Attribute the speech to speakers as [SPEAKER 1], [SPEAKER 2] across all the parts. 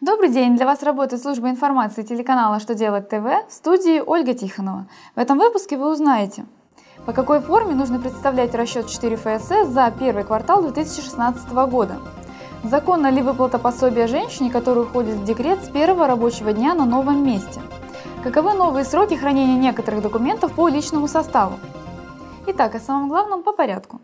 [SPEAKER 1] Добрый день! Для вас работает служба информации телеканала «Что делать ТВ» в студии Ольга Тихонова. В этом выпуске вы узнаете, по какой форме нужно представлять расчет 4 ФСС за первый квартал 2016 года, законно ли выплата пособия женщине, которая уходит в декрет с первого рабочего дня на новом месте, каковы новые сроки хранения некоторых документов по личному составу. Итак, о самом главном по порядку.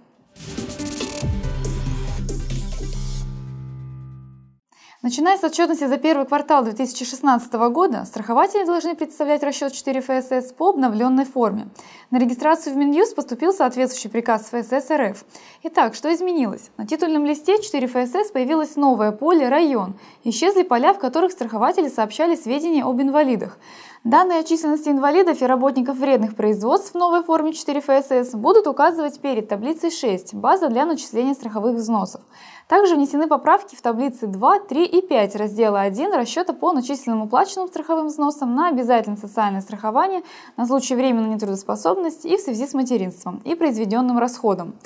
[SPEAKER 1] Начиная с отчетности за первый квартал 2016 года, страхователи должны представлять расчет 4 ФСС по обновленной форме. На регистрацию в Минюст поступил соответствующий приказ ФСС РФ. Итак, что изменилось? На титульном листе 4 ФСС появилось новое поле «Район». Исчезли поля, в которых страхователи сообщали сведения об инвалидах. Данные о численности инвалидов и работников вредных производств в новой форме 4 ФСС будут указывать перед таблицей 6 «База для начисления страховых взносов». Также внесены поправки в таблицы 2, 3 и 5 раздела 1 расчета по начисленным уплаченным страховым взносам на обязательное социальное страхование на случай временной нетрудоспособности и в связи с материнством и произведенным расходом.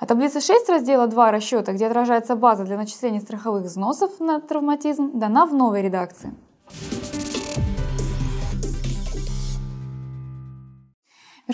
[SPEAKER 1] А таблица 6 раздела 2 расчета, где отражается база для начисления страховых взносов на травматизм, дана в новой редакции.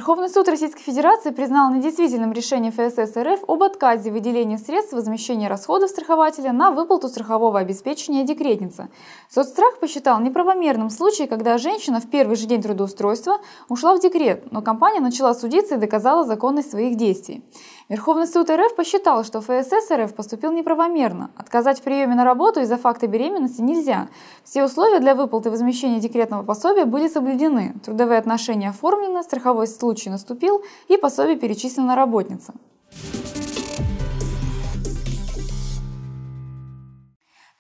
[SPEAKER 1] Верховный суд Российской Федерации признал недействительным решение ФСС РФ об отказе выделения средств возмещения расходов страхователя на выплату страхового обеспечения декретницы. Соцстрах посчитал неправомерным случай, когда женщина в первый же день трудоустройства ушла в декрет, но компания начала судиться и доказала законность своих действий. Верховный суд РФ посчитал, что ФСС РФ поступил неправомерно. Отказать в приеме на работу из-за факта беременности нельзя. Все условия для выплаты возмещения декретного пособия были соблюдены. Трудовые отношения оформлены, страховой случай наступил и пособие перечислено работница.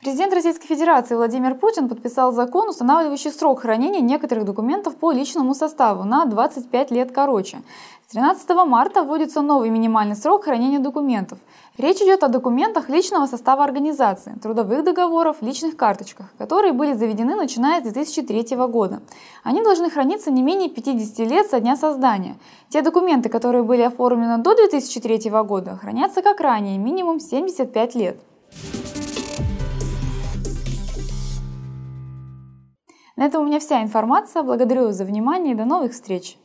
[SPEAKER 1] Президент Российской Федерации Владимир Путин подписал закон, устанавливающий срок хранения некоторых документов по личному составу на 25 лет короче. С 13 марта вводится новый минимальный срок хранения документов. Речь идет о документах личного состава организации, трудовых договоров, личных карточках, которые были заведены начиная с 2003 года. Они должны храниться не менее 50 лет со дня создания. Те документы, которые были оформлены до 2003 года, хранятся как ранее, минимум 75 лет. На этом у меня вся информация. Благодарю за внимание и до новых встреч!